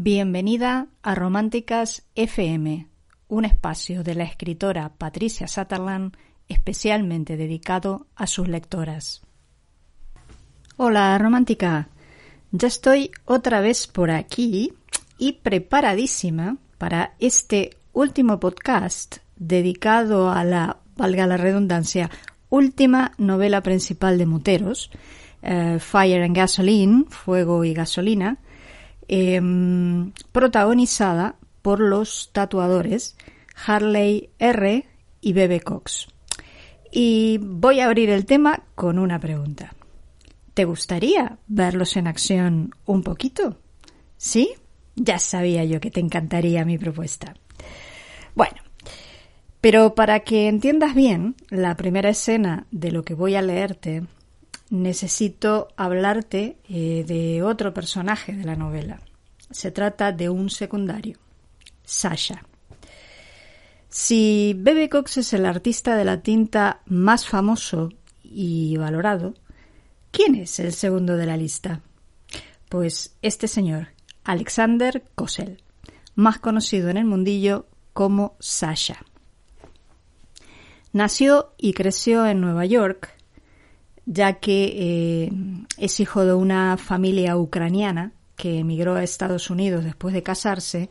Bienvenida a Románticas FM, un espacio de la escritora Patricia Sutherland especialmente dedicado a sus lectoras. Hola, romántica. Ya estoy otra vez por aquí y preparadísima para este último podcast dedicado a la, valga la redundancia, última novela principal de Moteros, eh, Fire and Gasoline, Fuego y Gasolina, Em, protagonizada por los tatuadores Harley R y Bebe Cox. Y voy a abrir el tema con una pregunta. ¿Te gustaría verlos en acción un poquito? ¿Sí? Ya sabía yo que te encantaría mi propuesta. Bueno, pero para que entiendas bien la primera escena de lo que voy a leerte, necesito hablarte eh, de otro personaje de la novela. Se trata de un secundario, Sasha. Si Bebe Cox es el artista de la tinta más famoso y valorado, ¿quién es el segundo de la lista? Pues este señor, Alexander Kosel, más conocido en el mundillo como Sasha. Nació y creció en Nueva York ya que eh, es hijo de una familia ucraniana que emigró a Estados Unidos después de casarse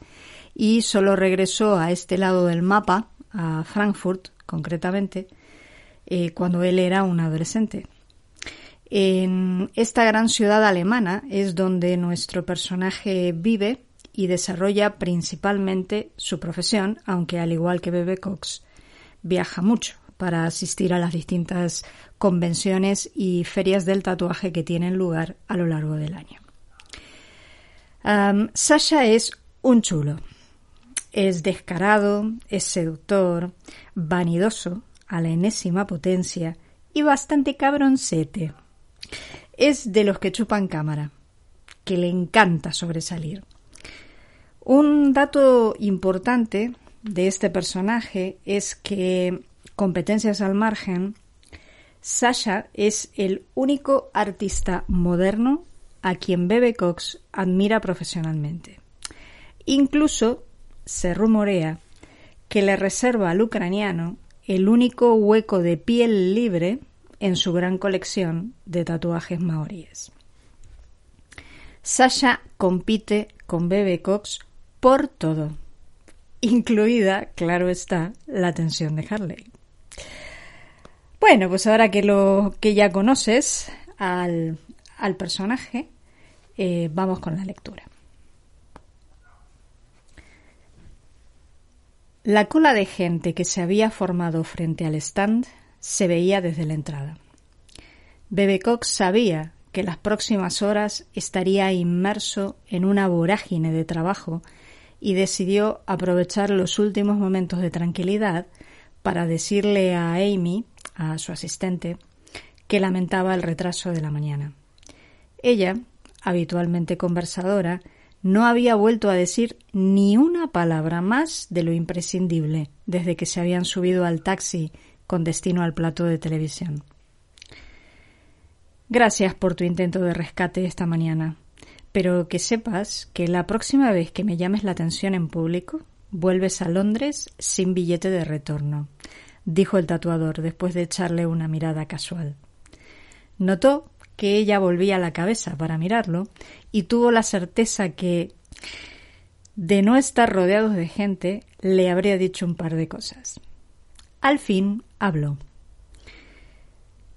y solo regresó a este lado del mapa, a Frankfurt concretamente, eh, cuando él era un adolescente. En esta gran ciudad alemana es donde nuestro personaje vive y desarrolla principalmente su profesión, aunque al igual que Bebe Cox, viaja mucho para asistir a las distintas convenciones y ferias del tatuaje que tienen lugar a lo largo del año. Sasha es un chulo. Es descarado, es seductor, vanidoso a la enésima potencia y bastante cabroncete. Es de los que chupan cámara, que le encanta sobresalir. Un dato importante de este personaje es que competencias al margen, Sasha es el único artista moderno a quien Bebe Cox admira profesionalmente. Incluso se rumorea que le reserva al ucraniano el único hueco de piel libre en su gran colección de tatuajes maoríes. Sasha compite con Bebe Cox por todo, incluida, claro está, la atención de Harley. Bueno, pues ahora que lo que ya conoces al, personaje, eh, vamos con la lectura. La cola de gente que se había formado frente al stand se veía desde la entrada. Bebe Cox sabía que las próximas horas estaría inmerso en una vorágine de trabajo y decidió aprovechar los últimos momentos de tranquilidad para decirle a Amy, a su asistente, que lamentaba el retraso de la mañana. Ella, habitualmente conversadora, no había vuelto a decir ni una palabra más de lo imprescindible desde que se habían subido al taxi con destino al plato de televisión. Gracias por tu intento de rescate esta mañana, pero que sepas que la próxima vez que me llames la atención en público Vuelves a Londres sin billete de retorno, dijo el tatuador después de echarle una mirada casual. Notó que ella volvía la cabeza para mirarlo y tuvo la certeza que, de no estar rodeados de gente, le habría dicho un par de cosas. Al fin habló.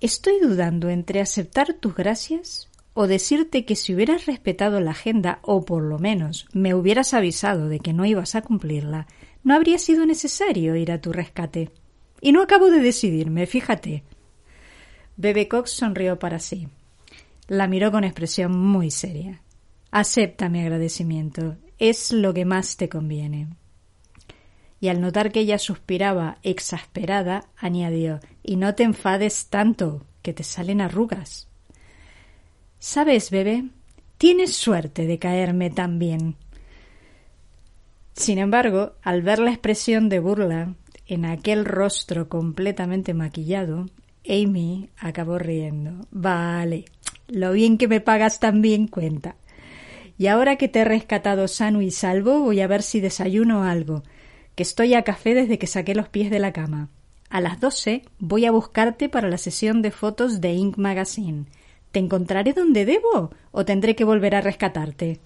Estoy dudando entre aceptar tus gracias o decirte que si hubieras respetado la agenda o por lo menos me hubieras avisado de que no ibas a cumplirla, no habría sido necesario ir a tu rescate. Y no acabo de decidirme, fíjate. Bebe Cox sonrió para sí. La miró con expresión muy seria. Acepta mi agradecimiento. es lo que más te conviene. Y al notar que ella suspiraba exasperada, añadió Y no te enfades tanto, que te salen arrugas. Sabes, bebé, tienes suerte de caerme tan bien. Sin embargo, al ver la expresión de burla en aquel rostro completamente maquillado, Amy acabó riendo. Vale, lo bien que me pagas también cuenta. Y ahora que te he rescatado sano y salvo, voy a ver si desayuno algo, que estoy a café desde que saqué los pies de la cama. A las doce voy a buscarte para la sesión de fotos de Ink Magazine. ¿Te encontraré donde debo o tendré que volver a rescatarte?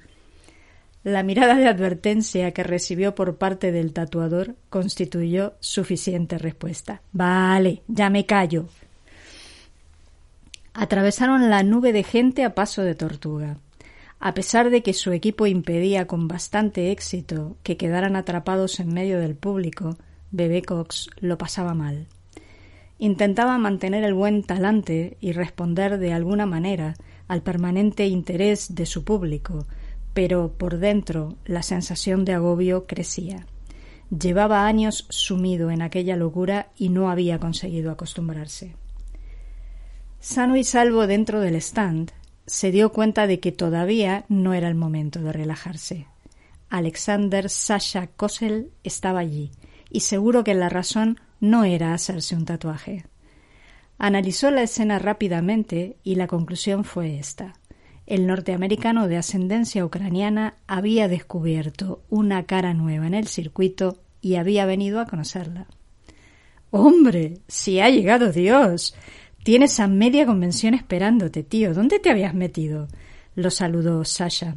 La mirada de advertencia que recibió por parte del tatuador constituyó suficiente respuesta. Vale, ya me callo. Atravesaron la nube de gente a paso de tortuga. A pesar de que su equipo impedía con bastante éxito que quedaran atrapados en medio del público, Bebé Cox lo pasaba mal. Intentaba mantener el buen talante y responder de alguna manera al permanente interés de su público, pero por dentro la sensación de agobio crecía. Llevaba años sumido en aquella locura y no había conseguido acostumbrarse. Sano y salvo dentro del stand, se dio cuenta de que todavía no era el momento de relajarse. Alexander Sasha Kossel estaba allí, y seguro que la razón no era hacerse un tatuaje. Analizó la escena rápidamente y la conclusión fue esta. El norteamericano de ascendencia ucraniana había descubierto una cara nueva en el circuito y había venido a conocerla. Hombre, si ha llegado Dios. Tienes a media convención esperándote, tío. ¿Dónde te habías metido? lo saludó Sasha.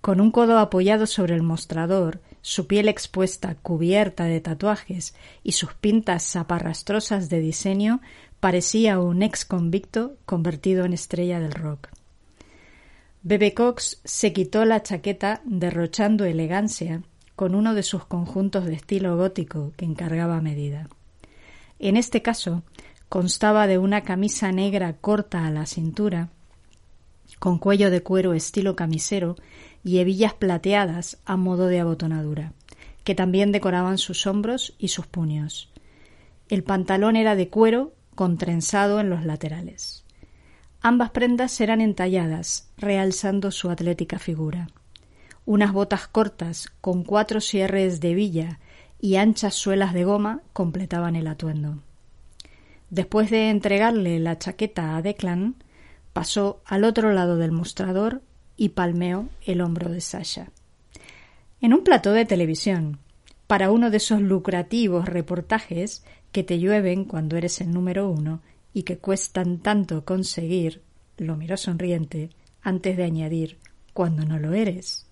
Con un codo apoyado sobre el mostrador, su piel expuesta, cubierta de tatuajes y sus pintas zaparrastrosas de diseño, parecía un ex convicto convertido en estrella del rock. Bebe Cox se quitó la chaqueta derrochando elegancia con uno de sus conjuntos de estilo gótico que encargaba medida. En este caso, Constaba de una camisa negra corta a la cintura, con cuello de cuero estilo camisero y hebillas plateadas a modo de abotonadura, que también decoraban sus hombros y sus puños. El pantalón era de cuero con trenzado en los laterales. Ambas prendas eran entalladas, realzando su atlética figura. Unas botas cortas con cuatro cierres de villa y anchas suelas de goma completaban el atuendo. Después de entregarle la chaqueta a Declan, pasó al otro lado del mostrador y palmeó el hombro de Sasha. En un plató de televisión, para uno de esos lucrativos reportajes que te llueven cuando eres el número uno y que cuestan tanto conseguir, lo miró sonriente antes de añadir cuando no lo eres.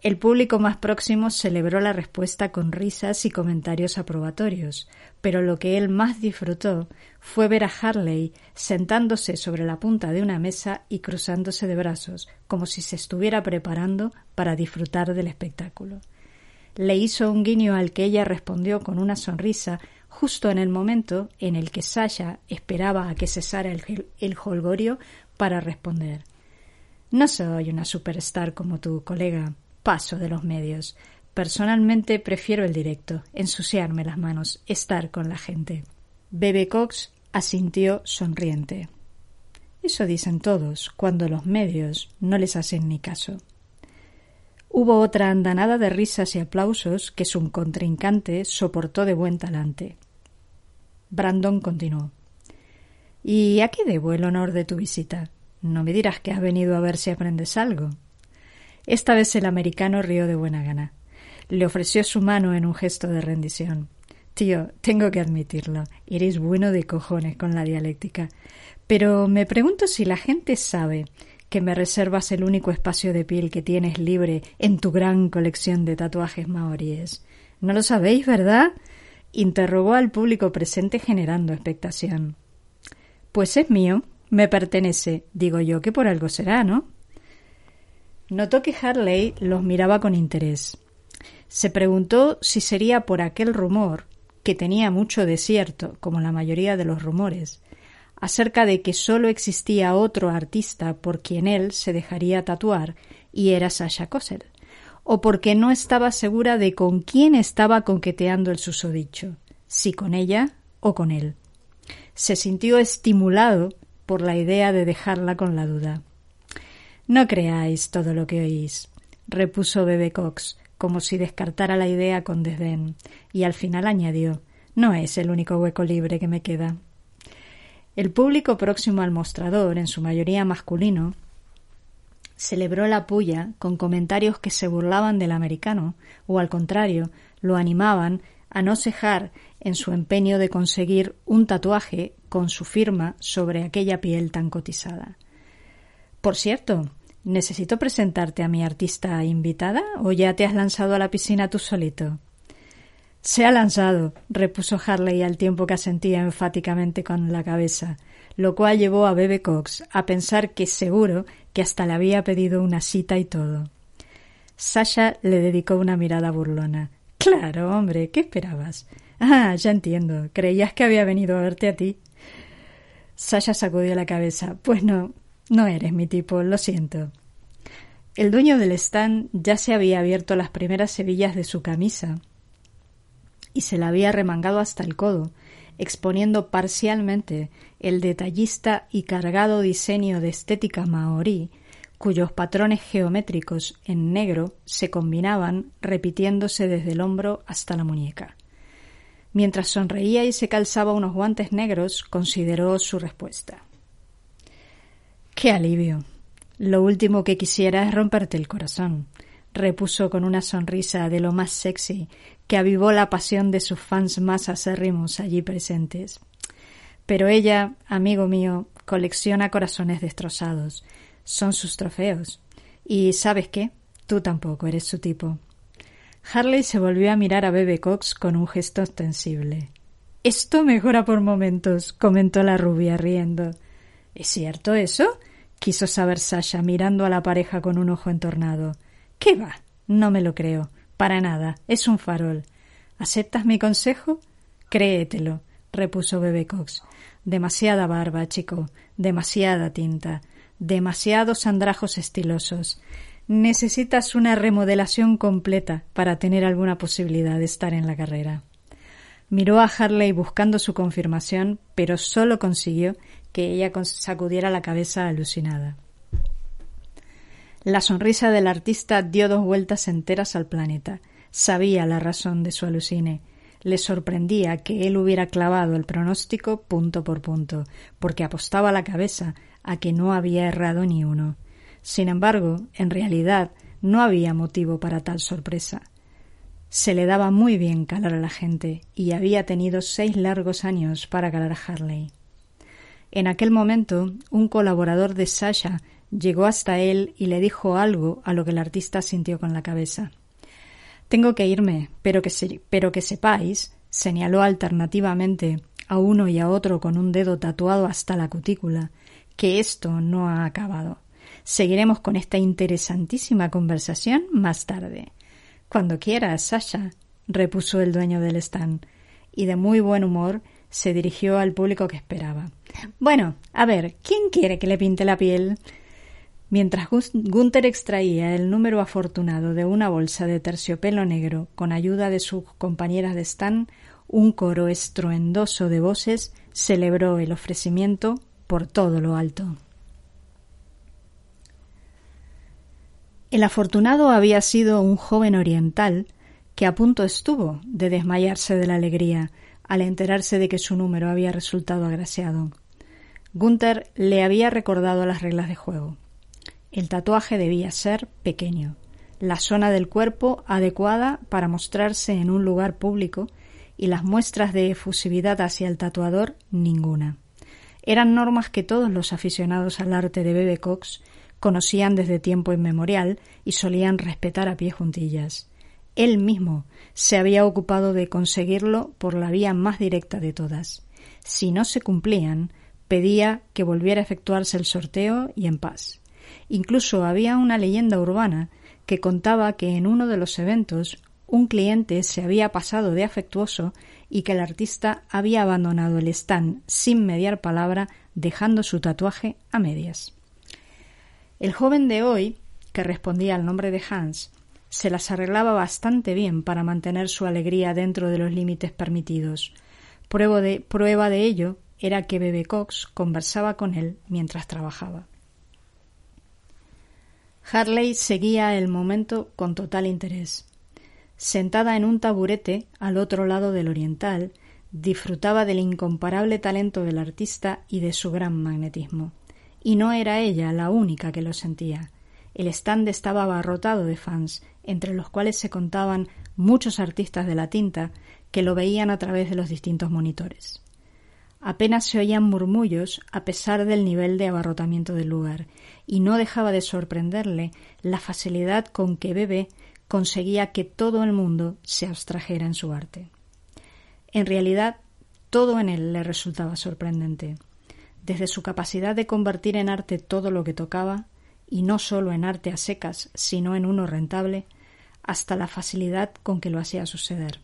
El público más próximo celebró la respuesta con risas y comentarios aprobatorios, pero lo que él más disfrutó fue ver a Harley sentándose sobre la punta de una mesa y cruzándose de brazos, como si se estuviera preparando para disfrutar del espectáculo. Le hizo un guiño al que ella respondió con una sonrisa justo en el momento en el que Sasha esperaba a que cesara el, el holgorio para responder. No soy una superstar como tu colega, paso de los medios. Personalmente prefiero el directo, ensuciarme las manos, estar con la gente. Bebe Cox asintió sonriente. Eso dicen todos cuando los medios no les hacen ni caso. Hubo otra andanada de risas y aplausos que su contrincante soportó de buen talante. Brandon continuó. ¿Y a qué debo el honor de tu visita? No me dirás que has venido a ver si aprendes algo. Esta vez el americano rió de buena gana. Le ofreció su mano en un gesto de rendición. Tío, tengo que admitirlo, eres bueno de cojones con la dialéctica. Pero me pregunto si la gente sabe que me reservas el único espacio de piel que tienes libre en tu gran colección de tatuajes maoríes. No lo sabéis, ¿verdad? interrogó al público presente generando expectación. Pues es mío, me pertenece, digo yo que por algo será, ¿no? Notó que Harley los miraba con interés. Se preguntó si sería por aquel rumor, que tenía mucho desierto, como la mayoría de los rumores, acerca de que sólo existía otro artista por quien él se dejaría tatuar, y era Sasha Kossel, o porque no estaba segura de con quién estaba conqueteando el susodicho, si con ella o con él. Se sintió estimulado por la idea de dejarla con la duda. No creáis todo lo que oís, repuso Bebe Cox, como si descartara la idea con desdén, y al final añadió No es el único hueco libre que me queda. El público próximo al mostrador, en su mayoría masculino, celebró la puya con comentarios que se burlaban del americano, o al contrario, lo animaban a no cejar en su empeño de conseguir un tatuaje con su firma sobre aquella piel tan cotizada. Por cierto, ¿necesito presentarte a mi artista invitada o ya te has lanzado a la piscina tú solito? Se ha lanzado, repuso Harley al tiempo que asentía enfáticamente con la cabeza, lo cual llevó a Bebe Cox a pensar que seguro que hasta le había pedido una cita y todo. Sasha le dedicó una mirada burlona. Claro, hombre, ¿qué esperabas? Ah, ya entiendo. Creías que había venido a verte a ti. Sasha sacudió la cabeza. Pues no, no eres mi tipo, lo siento. El dueño del stand ya se había abierto las primeras hebillas de su camisa y se la había remangado hasta el codo, exponiendo parcialmente el detallista y cargado diseño de estética maorí, cuyos patrones geométricos en negro se combinaban repitiéndose desde el hombro hasta la muñeca. Mientras sonreía y se calzaba unos guantes negros, consideró su respuesta. Qué alivio. Lo último que quisiera es romperte el corazón, repuso con una sonrisa de lo más sexy que avivó la pasión de sus fans más acérrimos allí presentes. Pero ella, amigo mío, colecciona corazones destrozados. Son sus trofeos. Y ¿sabes qué? Tú tampoco eres su tipo. Harley se volvió a mirar a Bebe Cox con un gesto ostensible. Esto mejora por momentos, comentó la rubia riendo. ¿Es cierto eso? quiso saber Sasha mirando a la pareja con un ojo entornado. ¿Qué va? No me lo creo. Para nada, es un farol. ¿Aceptas mi consejo? Créetelo, repuso Bebe Cox. Demasiada barba, chico, demasiada tinta, demasiados andrajos estilosos. Necesitas una remodelación completa para tener alguna posibilidad de estar en la carrera. Miró a Harley buscando su confirmación, pero solo consiguió que ella sacudiera la cabeza alucinada. La sonrisa del artista dio dos vueltas enteras al planeta. Sabía la razón de su alucine. Le sorprendía que él hubiera clavado el pronóstico punto por punto, porque apostaba la cabeza a que no había errado ni uno. Sin embargo, en realidad no había motivo para tal sorpresa. Se le daba muy bien calar a la gente y había tenido seis largos años para calar a Harley. En aquel momento, un colaborador de Sasha llegó hasta él y le dijo algo a lo que el artista sintió con la cabeza. Tengo que irme, pero que, pero que sepáis, señaló alternativamente a uno y a otro con un dedo tatuado hasta la cutícula, que esto no ha acabado. Seguiremos con esta interesantísima conversación más tarde. Cuando quieras, Sasha, repuso el dueño del stand, y de muy buen humor se dirigió al público que esperaba. Bueno, a ver, ¿quién quiere que le pinte la piel? Mientras Gunther extraía el número afortunado de una bolsa de terciopelo negro con ayuda de sus compañeras de stand, un coro estruendoso de voces celebró el ofrecimiento por todo lo alto. El afortunado había sido un joven oriental que a punto estuvo de desmayarse de la alegría al enterarse de que su número había resultado agraciado. Gunther le había recordado las reglas de juego. El tatuaje debía ser pequeño, la zona del cuerpo adecuada para mostrarse en un lugar público y las muestras de efusividad hacia el tatuador ninguna. Eran normas que todos los aficionados al arte de Bebe Cox conocían desde tiempo inmemorial y solían respetar a pie juntillas. Él mismo se había ocupado de conseguirlo por la vía más directa de todas. Si no se cumplían, pedía que volviera a efectuarse el sorteo y en paz. Incluso había una leyenda urbana que contaba que en uno de los eventos un cliente se había pasado de afectuoso y que el artista había abandonado el stand sin mediar palabra, dejando su tatuaje a medias. El joven de hoy, que respondía al nombre de Hans, se las arreglaba bastante bien para mantener su alegría dentro de los límites permitidos. Prueba de, prueba de ello era que Bebe Cox conversaba con él mientras trabajaba. Harley seguía el momento con total interés. Sentada en un taburete al otro lado del oriental, disfrutaba del incomparable talento del artista y de su gran magnetismo. Y no era ella la única que lo sentía. El stand estaba abarrotado de fans, entre los cuales se contaban muchos artistas de la tinta que lo veían a través de los distintos monitores. Apenas se oían murmullos a pesar del nivel de abarrotamiento del lugar, y no dejaba de sorprenderle la facilidad con que Bebe conseguía que todo el mundo se abstrajera en su arte. En realidad, todo en él le resultaba sorprendente, desde su capacidad de convertir en arte todo lo que tocaba, y no solo en arte a secas, sino en uno rentable, hasta la facilidad con que lo hacía suceder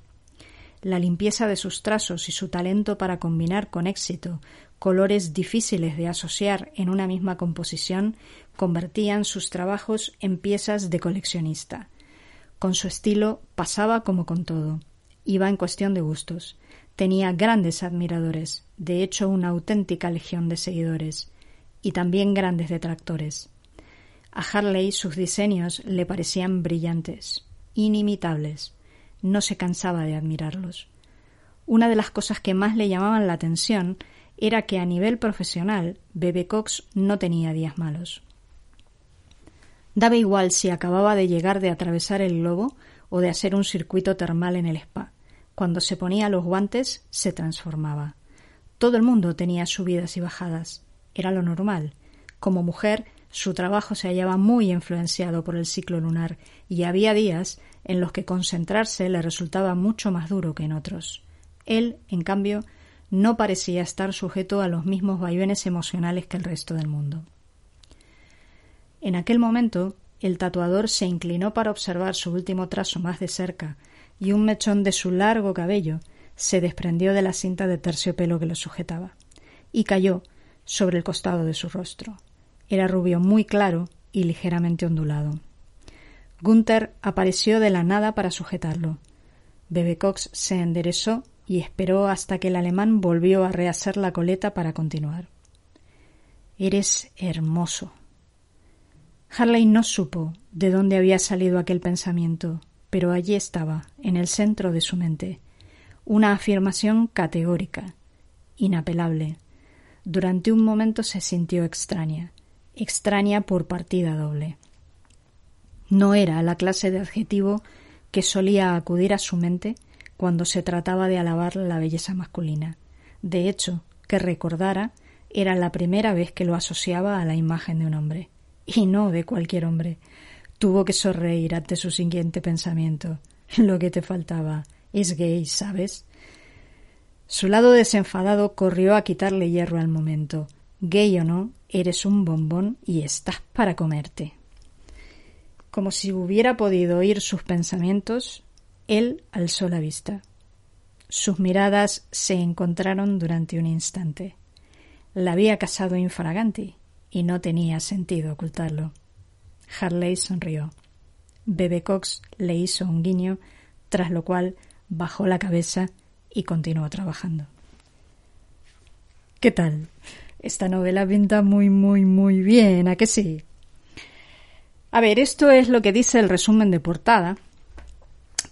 la limpieza de sus trazos y su talento para combinar con éxito colores difíciles de asociar en una misma composición convertían sus trabajos en piezas de coleccionista. Con su estilo pasaba como con todo. Iba en cuestión de gustos. Tenía grandes admiradores, de hecho una auténtica legión de seguidores, y también grandes detractores. A Harley sus diseños le parecían brillantes, inimitables, no se cansaba de admirarlos. Una de las cosas que más le llamaban la atención era que a nivel profesional Bebe Cox no tenía días malos. Daba igual si acababa de llegar de atravesar el globo o de hacer un circuito termal en el spa. Cuando se ponía los guantes se transformaba. Todo el mundo tenía subidas y bajadas. Era lo normal. Como mujer, su trabajo se hallaba muy influenciado por el ciclo lunar y había días en los que concentrarse le resultaba mucho más duro que en otros. Él, en cambio, no parecía estar sujeto a los mismos vaivenes emocionales que el resto del mundo. En aquel momento, el tatuador se inclinó para observar su último trazo más de cerca, y un mechón de su largo cabello se desprendió de la cinta de terciopelo que lo sujetaba, y cayó sobre el costado de su rostro. Era rubio muy claro y ligeramente ondulado. Gunther apareció de la nada para sujetarlo. Bebe Cox se enderezó y esperó hasta que el alemán volvió a rehacer la coleta para continuar. Eres hermoso. Harley no supo de dónde había salido aquel pensamiento, pero allí estaba, en el centro de su mente, una afirmación categórica, inapelable. Durante un momento se sintió extraña, extraña por partida doble. No era la clase de adjetivo que solía acudir a su mente cuando se trataba de alabar la belleza masculina. De hecho, que recordara, era la primera vez que lo asociaba a la imagen de un hombre. Y no de cualquier hombre. Tuvo que sonreír ante su siguiente pensamiento. Lo que te faltaba es gay, ¿sabes? Su lado desenfadado corrió a quitarle hierro al momento. Gay o no, eres un bombón y estás para comerte. Como si hubiera podido oír sus pensamientos, él alzó la vista. Sus miradas se encontraron durante un instante. La había casado infraganti y no tenía sentido ocultarlo. Harley sonrió. Bebe Cox le hizo un guiño, tras lo cual bajó la cabeza y continuó trabajando. ¿Qué tal? Esta novela pinta muy, muy, muy bien, ¿a que sí? A ver, esto es lo que dice el resumen de portada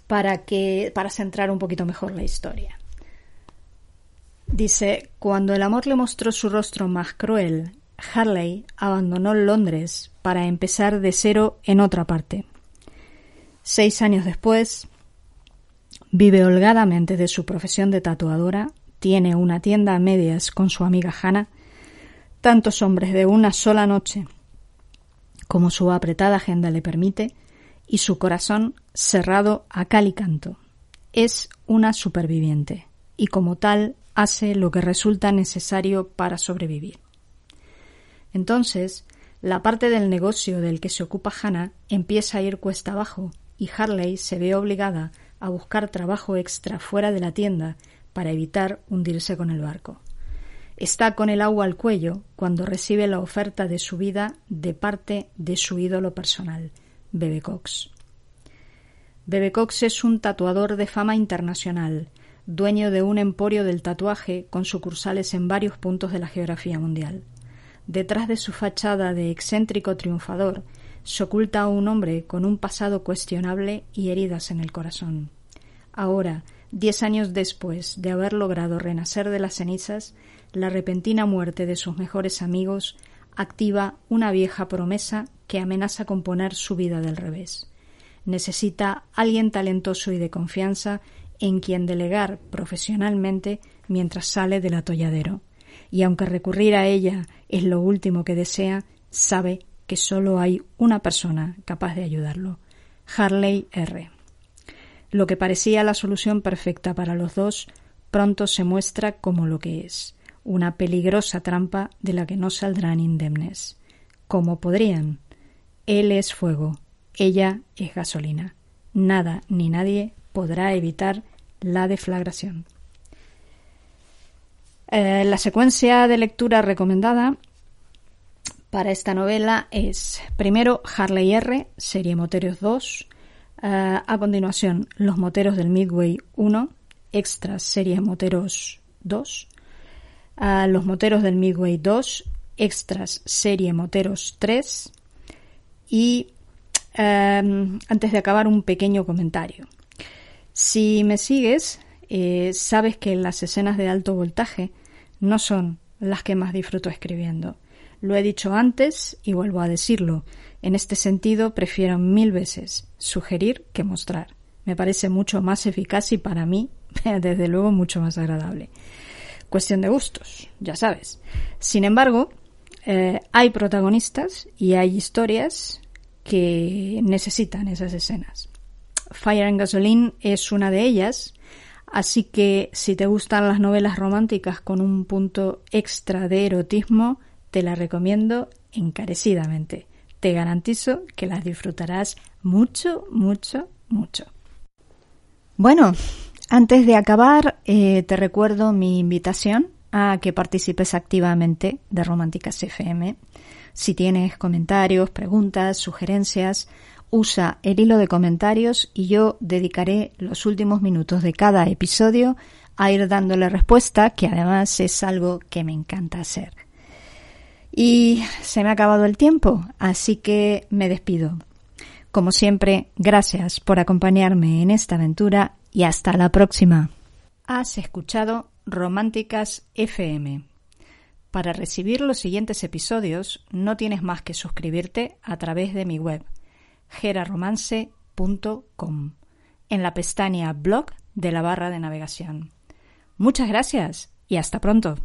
para que para centrar un poquito mejor la historia. Dice, cuando el amor le mostró su rostro más cruel, Harley abandonó Londres para empezar de cero en otra parte. Seis años después, vive holgadamente de su profesión de tatuadora, tiene una tienda a medias con su amiga Hannah, tantos hombres de una sola noche como su apretada agenda le permite, y su corazón cerrado a cal y canto. Es una superviviente, y como tal hace lo que resulta necesario para sobrevivir. Entonces, la parte del negocio del que se ocupa Hannah empieza a ir cuesta abajo, y Harley se ve obligada a buscar trabajo extra fuera de la tienda para evitar hundirse con el barco. Está con el agua al cuello cuando recibe la oferta de su vida de parte de su ídolo personal, Bebe Cox. Bebe Cox es un tatuador de fama internacional, dueño de un emporio del tatuaje con sucursales en varios puntos de la geografía mundial. Detrás de su fachada de excéntrico triunfador se oculta un hombre con un pasado cuestionable y heridas en el corazón. Ahora, diez años después de haber logrado renacer de las cenizas, la repentina muerte de sus mejores amigos activa una vieja promesa que amenaza con poner su vida del revés. Necesita alguien talentoso y de confianza en quien delegar profesionalmente mientras sale del atolladero. Y aunque recurrir a ella es lo último que desea, sabe que solo hay una persona capaz de ayudarlo, Harley R. Lo que parecía la solución perfecta para los dos pronto se muestra como lo que es, una peligrosa trampa de la que no saldrán indemnes. ¿Cómo podrían? Él es fuego, ella es gasolina. Nada ni nadie podrá evitar la deflagración. Eh, la secuencia de lectura recomendada para esta novela es primero Harley R, serie Moteros 2, eh, a continuación Los Moteros del Midway 1, extras serie Moteros 2, uh, Los Moteros del Midway 2, extras serie Moteros 3 y em, antes de acabar un pequeño comentario. Si me sigues, eh, sabes que las escenas de alto voltaje no son las que más disfruto escribiendo. Lo he dicho antes y vuelvo a decirlo. En este sentido, prefiero mil veces sugerir que mostrar. Me parece mucho más eficaz y para mí, desde luego, mucho más agradable. Cuestión de gustos, ya sabes. Sin embargo, eh, hay protagonistas y hay historias que necesitan esas escenas. Fire and Gasoline es una de ellas, así que si te gustan las novelas románticas con un punto extra de erotismo, te la recomiendo encarecidamente. Te garantizo que las disfrutarás mucho, mucho, mucho. Bueno, antes de acabar, eh, te recuerdo mi invitación a que participes activamente de Románticas FM. Si tienes comentarios, preguntas, sugerencias, usa el hilo de comentarios y yo dedicaré los últimos minutos de cada episodio a ir dándole respuesta, que además es algo que me encanta hacer. Y se me ha acabado el tiempo, así que me despido. Como siempre, gracias por acompañarme en esta aventura y hasta la próxima. Has escuchado Románticas FM. Para recibir los siguientes episodios no tienes más que suscribirte a través de mi web geraromance.com en la pestaña blog de la barra de navegación. Muchas gracias y hasta pronto.